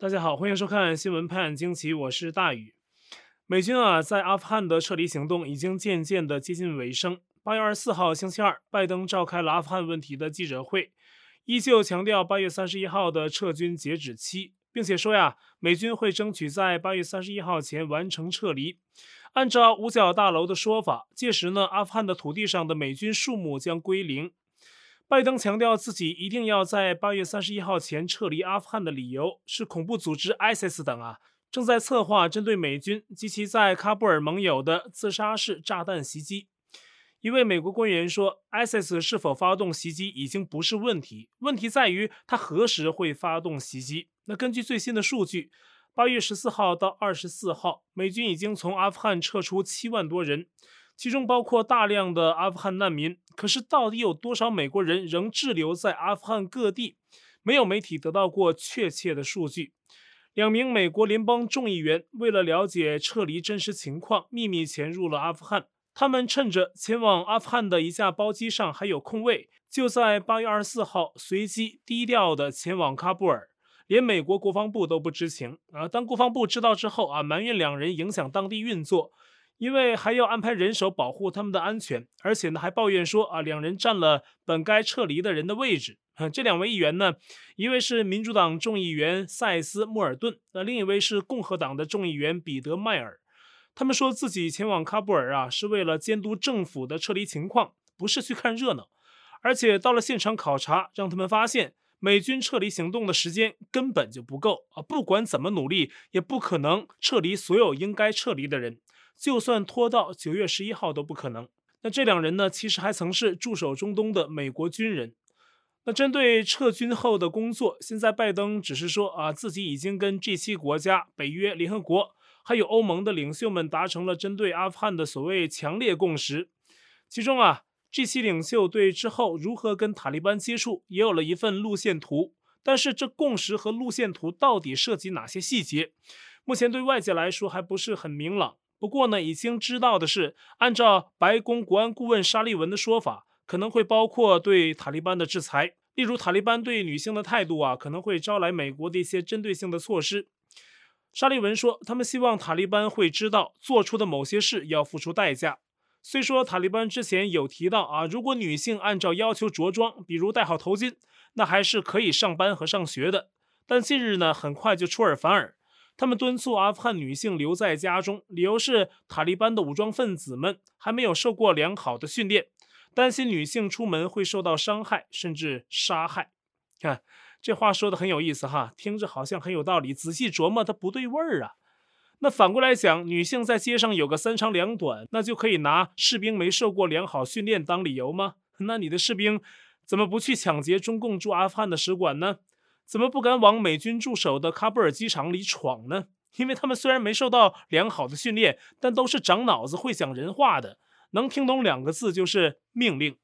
大家好，欢迎收看新闻拍案惊奇，我是大宇。美军啊，在阿富汗的撤离行动已经渐渐的接近尾声。八月二十四号星期二，拜登召开了阿富汗问题的记者会，依旧强调八月三十一号的撤军截止期，并且说呀，美军会争取在八月三十一号前完成撤离。按照五角大楼的说法，届时呢，阿富汗的土地上的美军数目将归零。拜登强调自己一定要在八月三十一号前撤离阿富汗的理由是恐怖组织 ISIS 等啊正在策划针对美军及其在喀布尔盟友的自杀式炸弹袭击。一位美国官员说，ISIS 是否发动袭击已经不是问题，问题在于他何时会发动袭击。那根据最新的数据，八月十四号到二十四号，美军已经从阿富汗撤出七万多人。其中包括大量的阿富汗难民，可是到底有多少美国人仍滞留在阿富汗各地？没有媒体得到过确切的数据。两名美国联邦众议员为了了解撤离真实情况，秘密潜入了阿富汗。他们趁着前往阿富汗的一架包机上还有空位，就在八月二十四号随机低调地前往喀布尔，连美国国防部都不知情。啊，当国防部知道之后啊，埋怨两人影响当地运作。因为还要安排人手保护他们的安全，而且呢还抱怨说啊，两人占了本该撤离的人的位置。这两位议员呢，一位是民主党众议员塞斯·莫尔顿，那另一位是共和党的众议员彼得·迈尔。他们说自己前往喀布尔啊，是为了监督政府的撤离情况，不是去看热闹。而且到了现场考察，让他们发现美军撤离行动的时间根本就不够啊，不管怎么努力，也不可能撤离所有应该撤离的人。就算拖到九月十一号都不可能。那这两人呢，其实还曾是驻守中东的美国军人。那针对撤军后的工作，现在拜登只是说啊，自己已经跟 G7 国家、北约、联合国还有欧盟的领袖们达成了针对阿富汗的所谓强烈共识。其中啊，G7 领袖对之后如何跟塔利班接触也有了一份路线图。但是这共识和路线图到底涉及哪些细节，目前对外界来说还不是很明朗。不过呢，已经知道的是，按照白宫国安顾问沙利文的说法，可能会包括对塔利班的制裁，例如塔利班对女性的态度啊，可能会招来美国的一些针对性的措施。沙利文说，他们希望塔利班会知道做出的某些事要付出代价。虽说塔利班之前有提到啊，如果女性按照要求着装，比如戴好头巾，那还是可以上班和上学的，但近日呢，很快就出尔反尔。他们敦促阿富汗女性留在家中，理由是塔利班的武装分子们还没有受过良好的训练，担心女性出门会受到伤害甚至杀害。看这话说的很有意思哈，听着好像很有道理，仔细琢磨它不对味儿啊。那反过来讲，女性在街上有个三长两短，那就可以拿士兵没受过良好训练当理由吗？那你的士兵怎么不去抢劫中共驻阿富汗的使馆呢？怎么不敢往美军驻守的喀布尔机场里闯呢？因为他们虽然没受到良好的训练，但都是长脑子、会讲人话的，能听懂两个字就是命令。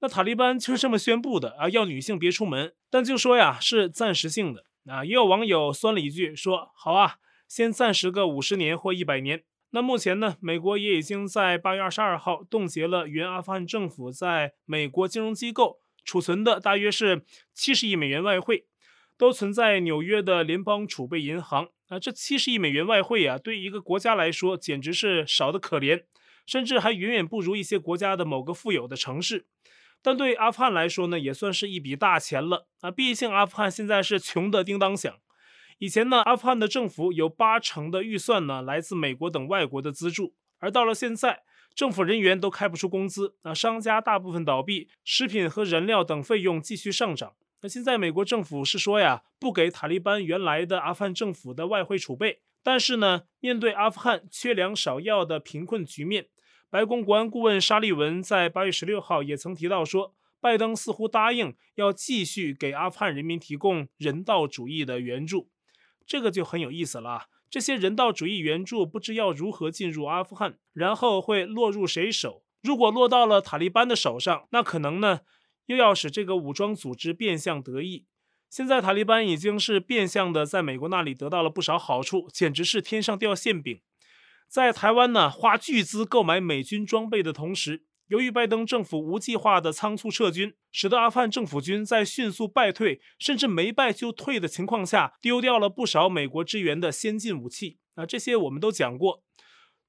那塔利班就是这么宣布的啊，要女性别出门，但就说呀是暂时性的啊。也有网友酸了一句说：“好啊，先暂时个五十年或一百年。”那目前呢，美国也已经在八月二十二号冻结了原阿富汗政府在美国金融机构储存的大约是七十亿美元外汇。都存在纽约的联邦储备银行啊，这七十亿美元外汇啊，对一个国家来说简直是少得可怜，甚至还远远不如一些国家的某个富有的城市。但对阿富汗来说呢，也算是一笔大钱了啊！毕竟阿富汗现在是穷得叮当响。以前呢，阿富汗的政府有八成的预算呢来自美国等外国的资助，而到了现在，政府人员都开不出工资啊，商家大部分倒闭，食品和燃料等费用继续上涨。那现在美国政府是说呀，不给塔利班原来的阿富汗政府的外汇储备，但是呢，面对阿富汗缺粮少药的贫困局面，白宫国安顾问沙利文在八月十六号也曾提到说，拜登似乎答应要继续给阿富汗人民提供人道主义的援助，这个就很有意思了。这些人道主义援助不知要如何进入阿富汗，然后会落入谁手？如果落到了塔利班的手上，那可能呢？又要使这个武装组织变相得益。现在塔利班已经是变相的在美国那里得到了不少好处，简直是天上掉馅饼。在台湾呢，花巨资购买美军装备的同时，由于拜登政府无计划的仓促撤军，使得阿富汗政府军在迅速败退，甚至没败就退的情况下，丢掉了不少美国支援的先进武器。啊，这些我们都讲过，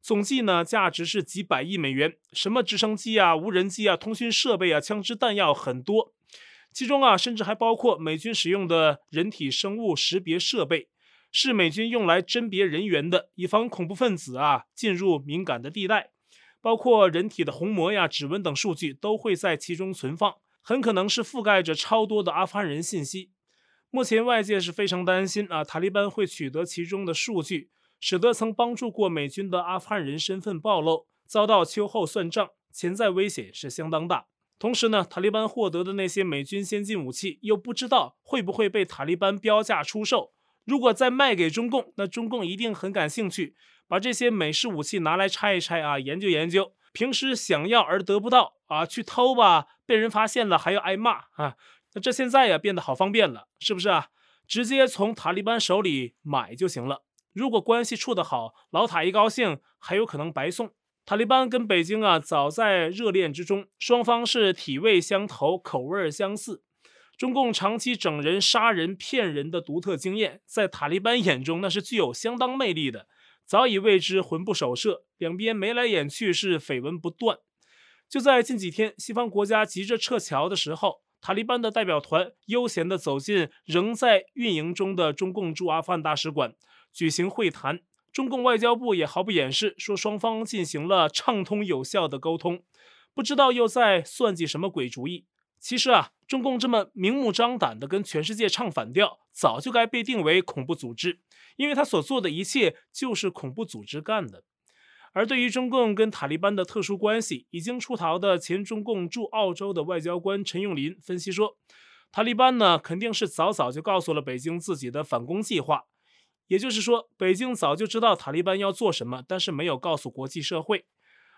总计呢价值是几百亿美元，什么直升机啊、无人机啊、通讯设备啊、枪支弹药很多，其中啊甚至还包括美军使用的人体生物识别设备，是美军用来甄别人员的，以防恐怖分子啊进入敏感的地带。包括人体的虹膜呀、指纹等数据都会在其中存放，很可能是覆盖着超多的阿富汗人信息。目前外界是非常担心啊，塔利班会取得其中的数据，使得曾帮助过美军的阿富汗人身份暴露，遭到秋后算账，潜在危险是相当大。同时呢，塔利班获得的那些美军先进武器，又不知道会不会被塔利班标价出售。如果再卖给中共，那中共一定很感兴趣。把这些美式武器拿来拆一拆啊，研究研究。平时想要而得不到啊，去偷吧，被人发现了还要挨骂啊。那这现在呀变得好方便了，是不是啊？直接从塔利班手里买就行了。如果关系处得好，老塔一高兴，还有可能白送。塔利班跟北京啊早在热恋之中，双方是体味相投，口味相似。中共长期整人、杀人、骗人的独特经验，在塔利班眼中那是具有相当魅力的。早已为之魂不守舍，两边眉来眼去，是绯闻不断。就在近几天，西方国家急着撤侨的时候，塔利班的代表团悠闲地走进仍在运营中的中共驻阿富汗大使馆，举行会谈。中共外交部也毫不掩饰，说双方进行了畅通有效的沟通。不知道又在算计什么鬼主意。其实啊，中共这么明目张胆地跟全世界唱反调，早就该被定为恐怖组织，因为他所做的一切就是恐怖组织干的。而对于中共跟塔利班的特殊关系，已经出逃的前中共驻澳洲的外交官陈永林分析说，塔利班呢肯定是早早就告诉了北京自己的反攻计划，也就是说，北京早就知道塔利班要做什么，但是没有告诉国际社会。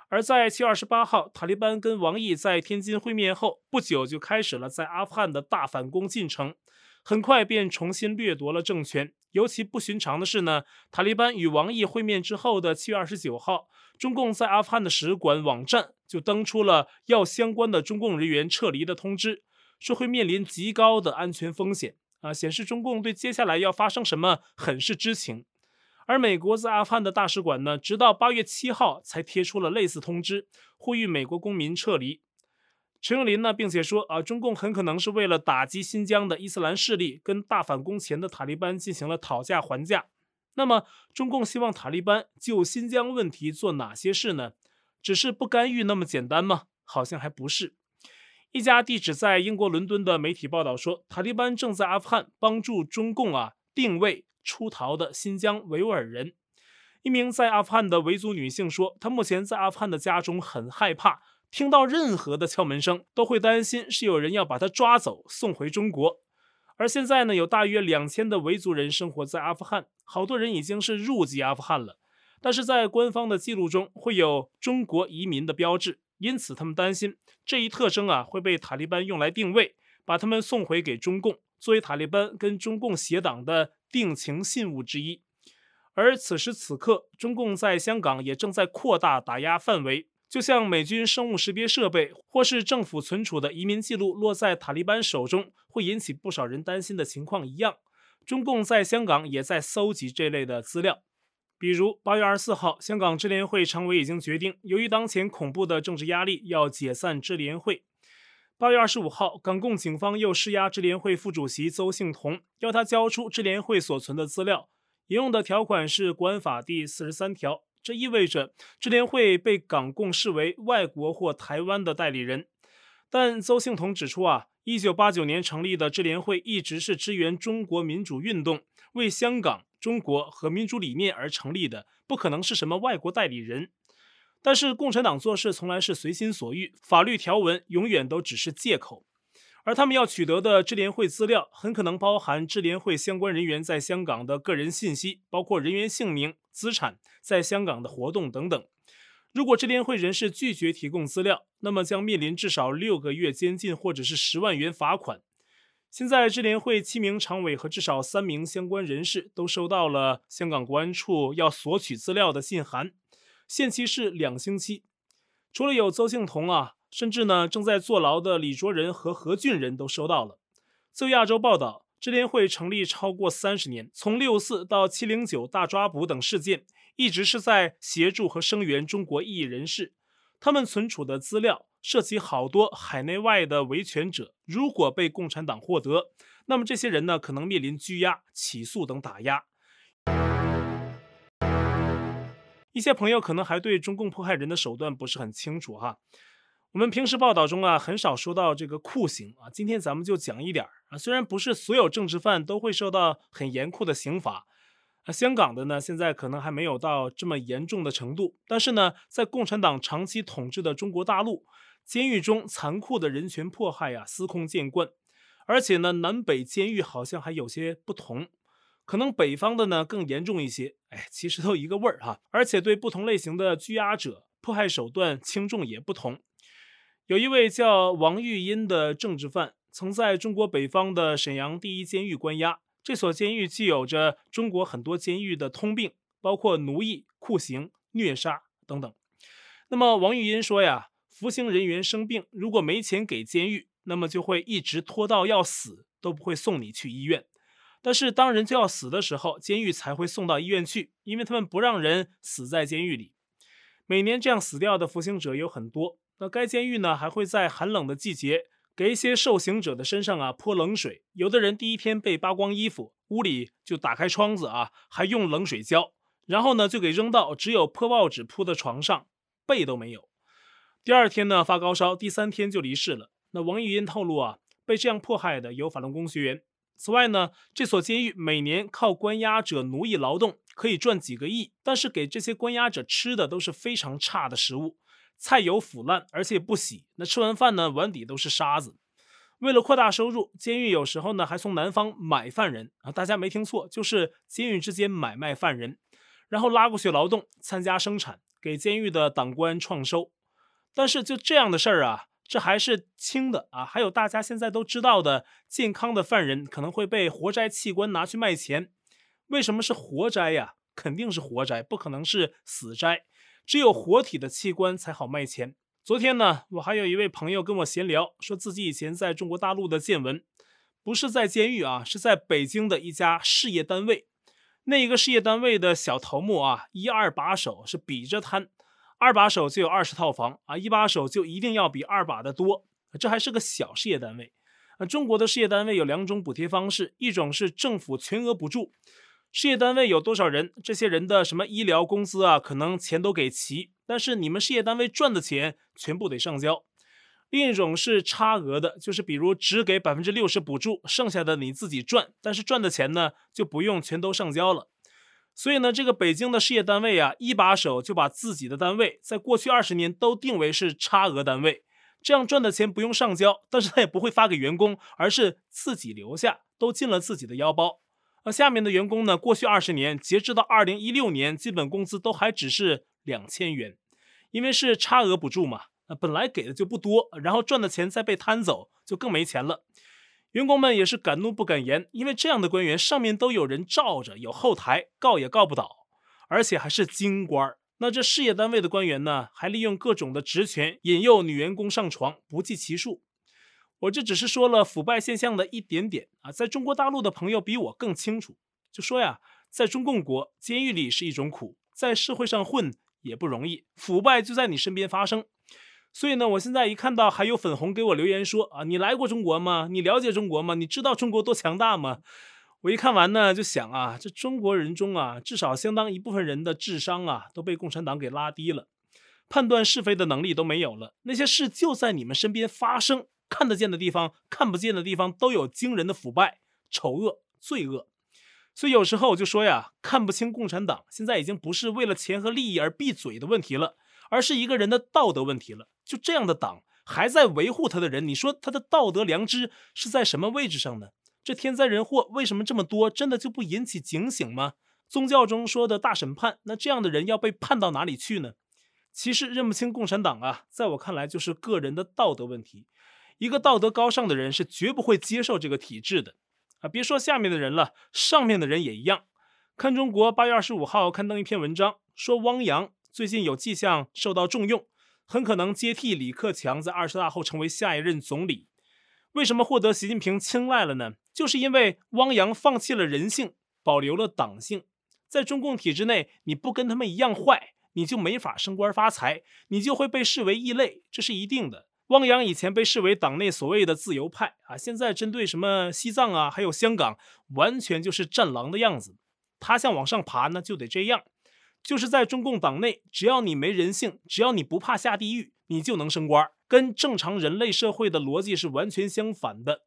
而在七月二十八号，塔利班跟王毅在天津会面后，不久就开始了在阿富汗的大反攻进程，很快便重新掠夺了政权。尤其不寻常的是呢，塔利班与王毅会面之后的七月二十九号，中共在阿富汗的使馆网站就登出了要相关的中共人员撤离的通知，说会面临极高的安全风险啊，显示中共对接下来要发生什么很是知情。而美国在阿富汗的大使馆呢，直到八月七号才贴出了类似通知，呼吁美国公民撤离。陈永林呢，并且说啊，中共很可能是为了打击新疆的伊斯兰势力，跟大反攻前的塔利班进行了讨价还价。那么，中共希望塔利班就新疆问题做哪些事呢？只是不干预那么简单吗？好像还不是。一家地址在英国伦敦的媒体报道说，塔利班正在阿富汗帮助中共啊定位。出逃的新疆维吾尔人，一名在阿富汗的维族女性说：“她目前在阿富汗的家中很害怕，听到任何的敲门声都会担心是有人要把她抓走送回中国。”而现在呢，有大约两千的维族人生活在阿富汗，好多人已经是入籍阿富汗了，但是在官方的记录中会有中国移民的标志，因此他们担心这一特征啊会被塔利班用来定位，把他们送回给中共，作为塔利班跟中共协党的。定情信物之一，而此时此刻，中共在香港也正在扩大打压范围。就像美军生物识别设备或是政府存储的移民记录落在塔利班手中，会引起不少人担心的情况一样，中共在香港也在搜集这类的资料。比如，八月二十四号，香港支联会常委已经决定，由于当前恐怖的政治压力，要解散支联会。八月二十五号，港共警方又施压支联会副主席邹幸彤，要他交出支联会所存的资料，引用的条款是国安法第四十三条。这意味着支联会被港共视为外国或台湾的代理人。但邹幸彤指出啊，一九八九年成立的支联会一直是支援中国民主运动，为香港、中国和民主理念而成立的，不可能是什么外国代理人。但是共产党做事从来是随心所欲，法律条文永远都只是借口，而他们要取得的智联会资料很可能包含智联会相关人员在香港的个人信息，包括人员姓名、资产、在香港的活动等等。如果智联会人士拒绝提供资料，那么将面临至少六个月监禁或者是十万元罚款。现在智联会七名常委和至少三名相关人士都收到了香港国安处要索取资料的信函。限期是两星期。除了有邹幸彤啊，甚至呢正在坐牢的李卓人和何俊仁都收到了。自亚洲报道，智联会成立超过三十年，从六四到七零九大抓捕等事件，一直是在协助和声援中国异议人士。他们存储的资料涉及好多海内外的维权者，如果被共产党获得，那么这些人呢可能面临拘押、起诉等打压。一些朋友可能还对中共迫害人的手段不是很清楚哈。我们平时报道中啊很少说到这个酷刑啊，今天咱们就讲一点啊。虽然不是所有政治犯都会受到很严酷的刑罚，啊，香港的呢现在可能还没有到这么严重的程度，但是呢，在共产党长期统治的中国大陆，监狱中残酷的人权迫害啊司空见惯，而且呢南北监狱好像还有些不同。可能北方的呢更严重一些，哎，其实都一个味儿哈。而且对不同类型的拘押者，迫害手段轻重也不同。有一位叫王玉英的政治犯，曾在中国北方的沈阳第一监狱关押。这所监狱既有着中国很多监狱的通病，包括奴役、酷刑、虐杀等等。那么王玉英说呀，服刑人员生病，如果没钱给监狱，那么就会一直拖到要死都不会送你去医院。但是当人就要死的时候，监狱才会送到医院去，因为他们不让人死在监狱里。每年这样死掉的服刑者有很多。那该监狱呢，还会在寒冷的季节给一些受刑者的身上啊泼冷水。有的人第一天被扒光衣服，屋里就打开窗子啊，还用冷水浇，然后呢就给扔到只有破报纸铺的床上，被都没有。第二天呢发高烧，第三天就离世了。那王玉英透露啊，被这样迫害的有法轮功学员。此外呢，这所监狱每年靠关押者奴役劳动可以赚几个亿，但是给这些关押者吃的都是非常差的食物，菜油腐烂，而且不洗。那吃完饭呢，碗底都是沙子。为了扩大收入，监狱有时候呢还从南方买犯人啊，大家没听错，就是监狱之间买卖犯人，然后拉过去劳动，参加生产，给监狱的党官创收。但是就这样的事儿啊。这还是轻的啊，还有大家现在都知道的，健康的犯人可能会被活摘器官拿去卖钱。为什么是活摘呀？肯定是活摘，不可能是死摘。只有活体的器官才好卖钱。昨天呢，我还有一位朋友跟我闲聊，说自己以前在中国大陆的见闻，不是在监狱啊，是在北京的一家事业单位。那一个事业单位的小头目啊，一二把手是比着摊。二把手就有二十套房啊，一把手就一定要比二把的多，这还是个小事业单位。啊，中国的事业单位有两种补贴方式，一种是政府全额补助，事业单位有多少人，这些人的什么医疗、工资啊，可能钱都给齐，但是你们事业单位赚的钱全部得上交。另一种是差额的，就是比如只给百分之六十补助，剩下的你自己赚，但是赚的钱呢就不用全都上交了。所以呢，这个北京的事业单位啊，一把手就把自己的单位在过去二十年都定为是差额单位，这样赚的钱不用上交，但是他也不会发给员工，而是自己留下，都进了自己的腰包。而下面的员工呢，过去二十年，截至到二零一六年，基本工资都还只是两千元，因为是差额补助嘛，那本来给的就不多，然后赚的钱再被摊走，就更没钱了。员工们也是敢怒不敢言，因为这样的官员上面都有人罩着，有后台，告也告不倒，而且还是京官儿。那这事业单位的官员呢，还利用各种的职权引诱女员工上床，不计其数。我这只是说了腐败现象的一点点啊，在中国大陆的朋友比我更清楚，就说呀，在中共国，监狱里是一种苦，在社会上混也不容易，腐败就在你身边发生。所以呢，我现在一看到还有粉红给我留言说啊，你来过中国吗？你了解中国吗？你知道中国多强大吗？我一看完呢，就想啊，这中国人中啊，至少相当一部分人的智商啊，都被共产党给拉低了，判断是非的能力都没有了。那些事就在你们身边发生，看得见的地方、看不见的地方都有惊人的腐败、丑恶、罪恶。所以有时候我就说呀，看不清共产党，现在已经不是为了钱和利益而闭嘴的问题了。而是一个人的道德问题了。就这样的党还在维护他的人，你说他的道德良知是在什么位置上呢？这天灾人祸为什么这么多？真的就不引起警醒吗？宗教中说的大审判，那这样的人要被判到哪里去呢？其实认不清共产党啊，在我看来就是个人的道德问题。一个道德高尚的人是绝不会接受这个体制的啊！别说下面的人了，上面的人也一样。看中国八月二十五号刊登一篇文章，说汪洋。最近有迹象受到重用，很可能接替李克强在二十大后成为下一任总理。为什么获得习近平青睐了呢？就是因为汪洋放弃了人性，保留了党性。在中共体制内，你不跟他们一样坏，你就没法升官发财，你就会被视为异类，这是一定的。汪洋以前被视为党内所谓的自由派啊，现在针对什么西藏啊，还有香港，完全就是战狼的样子。他想往上爬呢，就得这样。就是在中共党内，只要你没人性，只要你不怕下地狱，你就能升官，跟正常人类社会的逻辑是完全相反的。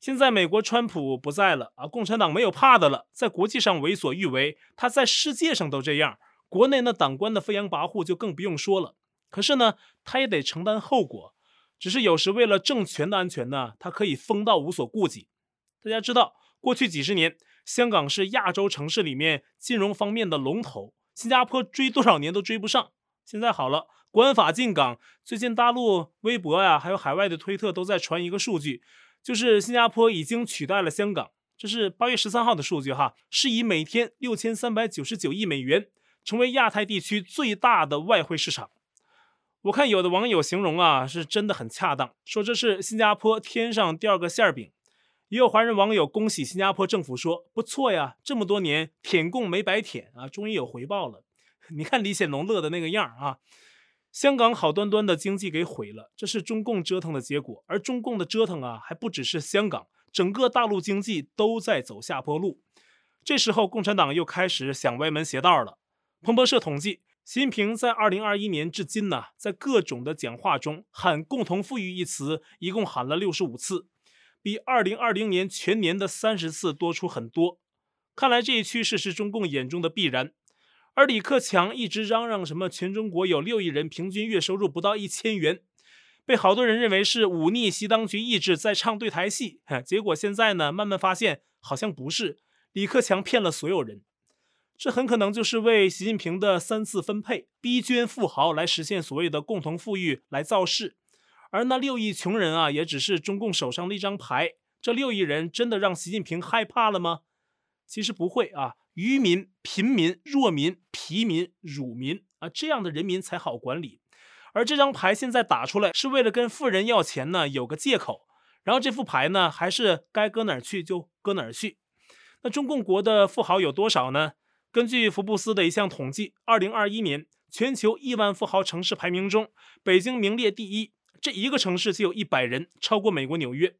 现在美国川普不在了啊，共产党没有怕的了，在国际上为所欲为，他在世界上都这样，国内那党官的飞扬跋扈就更不用说了。可是呢，他也得承担后果，只是有时为了政权的安全呢，他可以疯到无所顾忌。大家知道，过去几十年，香港是亚洲城市里面金融方面的龙头，新加坡追多少年都追不上。现在好了，国安法进港，最近大陆微博呀，还有海外的推特都在传一个数据。就是新加坡已经取代了香港，这是八月十三号的数据哈，是以每天六千三百九十九亿美元，成为亚太地区最大的外汇市场。我看有的网友形容啊，是真的很恰当，说这是新加坡天上掉个馅儿饼。也有华人网友恭喜新加坡政府说，不错呀，这么多年舔共没白舔啊，终于有回报了。你看李显龙乐的那个样啊。香港好端端的经济给毁了，这是中共折腾的结果。而中共的折腾啊，还不只是香港，整个大陆经济都在走下坡路。这时候，共产党又开始想歪门邪道了。彭博社统计，习近平在二零二一年至今呢，在各种的讲话中喊“共同富裕”一词，一共喊了六十五次，比二零二零年全年的三十次多出很多。看来这一趋势是中共眼中的必然。而李克强一直嚷嚷什么全中国有六亿人平均月收入不到一千元，被好多人认为是忤逆习当局意志在唱对台戏。结果现在呢，慢慢发现好像不是，李克强骗了所有人。这很可能就是为习近平的三次分配逼捐富豪来实现所谓的共同富裕来造势。而那六亿穷人啊，也只是中共手上的一张牌。这六亿人真的让习近平害怕了吗？其实不会啊。愚民、贫民、弱民、疲民、辱民啊，这样的人民才好管理。而这张牌现在打出来，是为了跟富人要钱呢，有个借口。然后这副牌呢，还是该搁哪儿去就搁哪儿去。那中共国的富豪有多少呢？根据福布斯的一项统计，二零二一年全球亿万富豪城市排名中，北京名列第一。这一个城市就有一百人，超过美国纽约。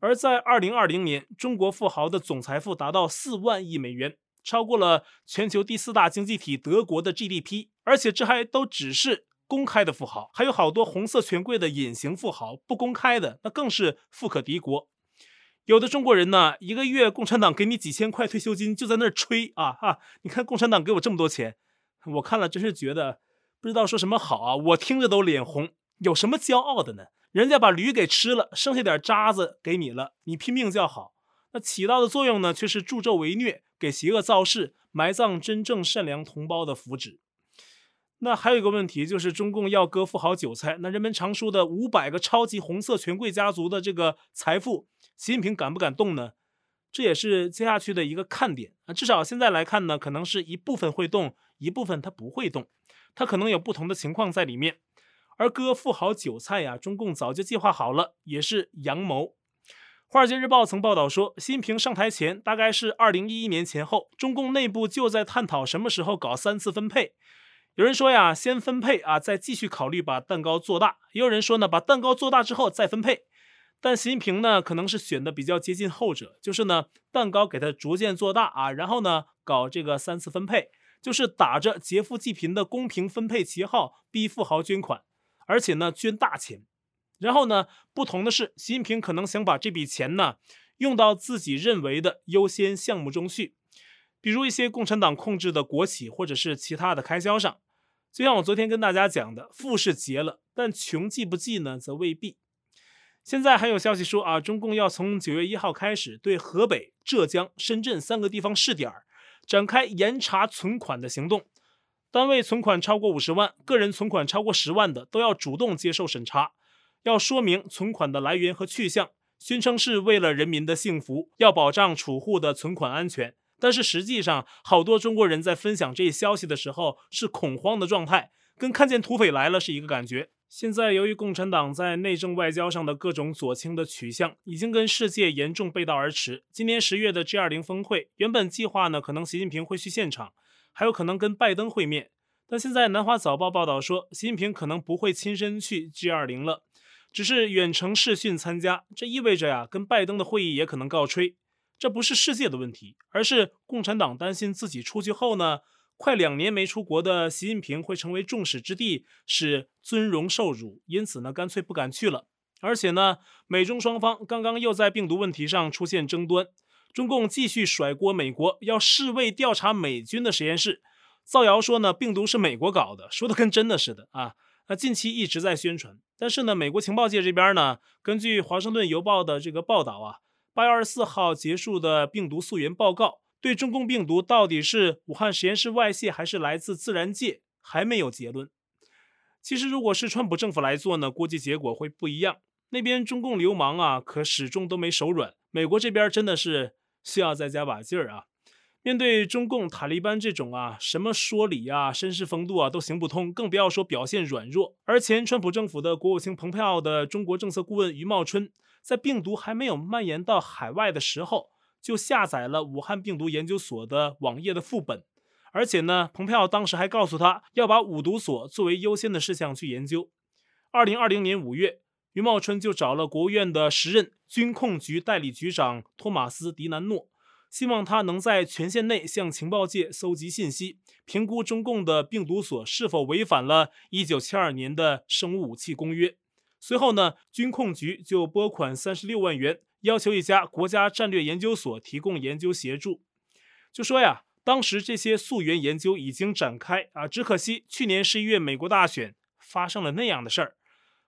而在二零二零年，中国富豪的总财富达到四万亿美元。超过了全球第四大经济体德国的 GDP，而且这还都只是公开的富豪，还有好多红色权贵的隐形富豪，不公开的那更是富可敌国。有的中国人呢，一个月共产党给你几千块退休金，就在那儿吹啊哈！你看共产党给我这么多钱，我看了真是觉得不知道说什么好啊，我听着都脸红。有什么骄傲的呢？人家把驴给吃了，剩下点渣子给你了，你拼命叫好。那起到的作用呢，却是助纣为虐，给邪恶造势，埋葬真正善良同胞的福祉。那还有一个问题，就是中共要割富豪韭菜。那人们常说的五百个超级红色权贵家族的这个财富，习近平敢不敢动呢？这也是接下去的一个看点啊。至少现在来看呢，可能是一部分会动，一部分他不会动，他可能有不同的情况在里面。而割富豪韭菜呀，中共早就计划好了，也是阳谋。《华尔街日报》曾报道说，习近平上台前，大概是二零一一年前后，中共内部就在探讨什么时候搞三次分配。有人说呀，先分配啊，再继续考虑把蛋糕做大；也有人说呢，把蛋糕做大之后再分配。但习近平呢，可能是选的比较接近后者，就是呢，蛋糕给他逐渐做大啊，然后呢，搞这个三次分配，就是打着劫富济贫的公平分配旗号，逼富豪捐款，而且呢，捐大钱。然后呢，不同的是，习近平可能想把这笔钱呢用到自己认为的优先项目中去，比如一些共产党控制的国企或者是其他的开销上。就像我昨天跟大家讲的，富是劫了，但穷记不记呢，则未必。现在还有消息说啊，中共要从九月一号开始对河北、浙江、深圳三个地方试点展开严查存款的行动，单位存款超过五十万、个人存款超过十万的都要主动接受审查。要说明存款的来源和去向，宣称是为了人民的幸福，要保障储户的存款安全。但是实际上，好多中国人在分享这一消息的时候是恐慌的状态，跟看见土匪来了是一个感觉。现在由于共产党在内政外交上的各种左倾的取向，已经跟世界严重背道而驰。今年十月的 G20 峰会，原本计划呢，可能习近平会去现场，还有可能跟拜登会面。但现在南华早报报道说，习近平可能不会亲身去 G20 了，只是远程视讯参加。这意味着呀，跟拜登的会议也可能告吹。这不是世界的问题，而是共产党担心自己出去后呢，快两年没出国的习近平会成为众矢之的，是尊荣受辱，因此呢，干脆不敢去了。而且呢，美中双方刚刚又在病毒问题上出现争端，中共继续甩锅美国，要世卫调查美军的实验室，造谣说呢，病毒是美国搞的，说的跟真的似的啊。那近期一直在宣传，但是呢，美国情报界这边呢，根据华盛顿邮报的这个报道啊。八月二十四号结束的病毒溯源报告，对中共病毒到底是武汉实验室外泄还是来自自然界还没有结论。其实，如果是川普政府来做呢，估计结果会不一样。那边中共流氓啊，可始终都没手软。美国这边真的是需要再加把劲儿啊！面对中共塔利班这种啊，什么说理啊、绅士风度啊都行不通，更不要说表现软弱。而前川普政府的国务卿蓬佩奥的中国政策顾问余茂春。在病毒还没有蔓延到海外的时候，就下载了武汉病毒研究所的网页的副本，而且呢，蓬佩奥当时还告诉他要把五毒所作为优先的事项去研究。二零二零年五月，余茂春就找了国务院的时任军控局代理局长托马斯·迪南诺，希望他能在权限内向情报界搜集信息，评估中共的病毒所是否违反了一九七二年的生物武器公约。随后呢，军控局就拨款三十六万元，要求一家国家战略研究所提供研究协助。就说呀，当时这些溯源研究已经展开啊，只可惜去年十一月美国大选发生了那样的事儿，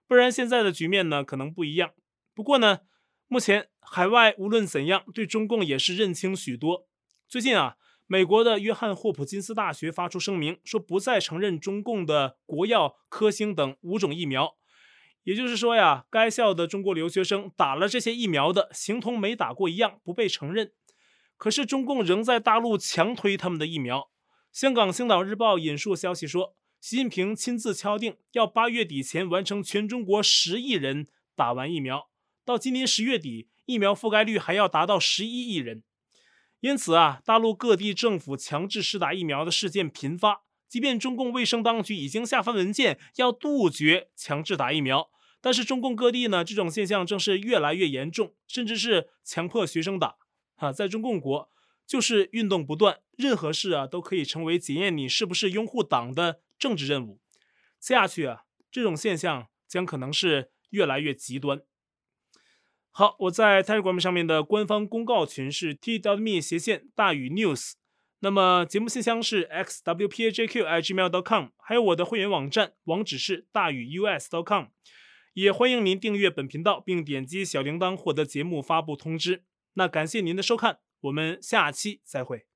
不然现在的局面呢可能不一样。不过呢，目前海外无论怎样，对中共也是认清许多。最近啊，美国的约翰霍普金斯大学发出声明，说不再承认中共的国药、科兴等五种疫苗。也就是说呀，该校的中国留学生打了这些疫苗的，形同没打过一样，不被承认。可是中共仍在大陆强推他们的疫苗。香港《星岛日报》引述消息说，习近平亲自敲定要八月底前完成全中国十亿人打完疫苗，到今年十月底，疫苗覆盖率还要达到十一亿人。因此啊，大陆各地政府强制施打疫苗的事件频发。即便中共卫生当局已经下发文件要杜绝强制打疫苗，但是中共各地呢，这种现象正是越来越严重，甚至是强迫学生打。哈，在中共国就是运动不断，任何事啊都可以成为检验你是不是拥护党的政治任务。接下去啊，这种现象将可能是越来越极端。好，我在 Telegram 上面的官方公告群是 t.me 斜线大于 news。那么节目信箱是 x w p a j q i g m a i l dot com，还有我的会员网站网址是大于 u s dot com，也欢迎您订阅本频道并点击小铃铛获得节目发布通知。那感谢您的收看，我们下期再会。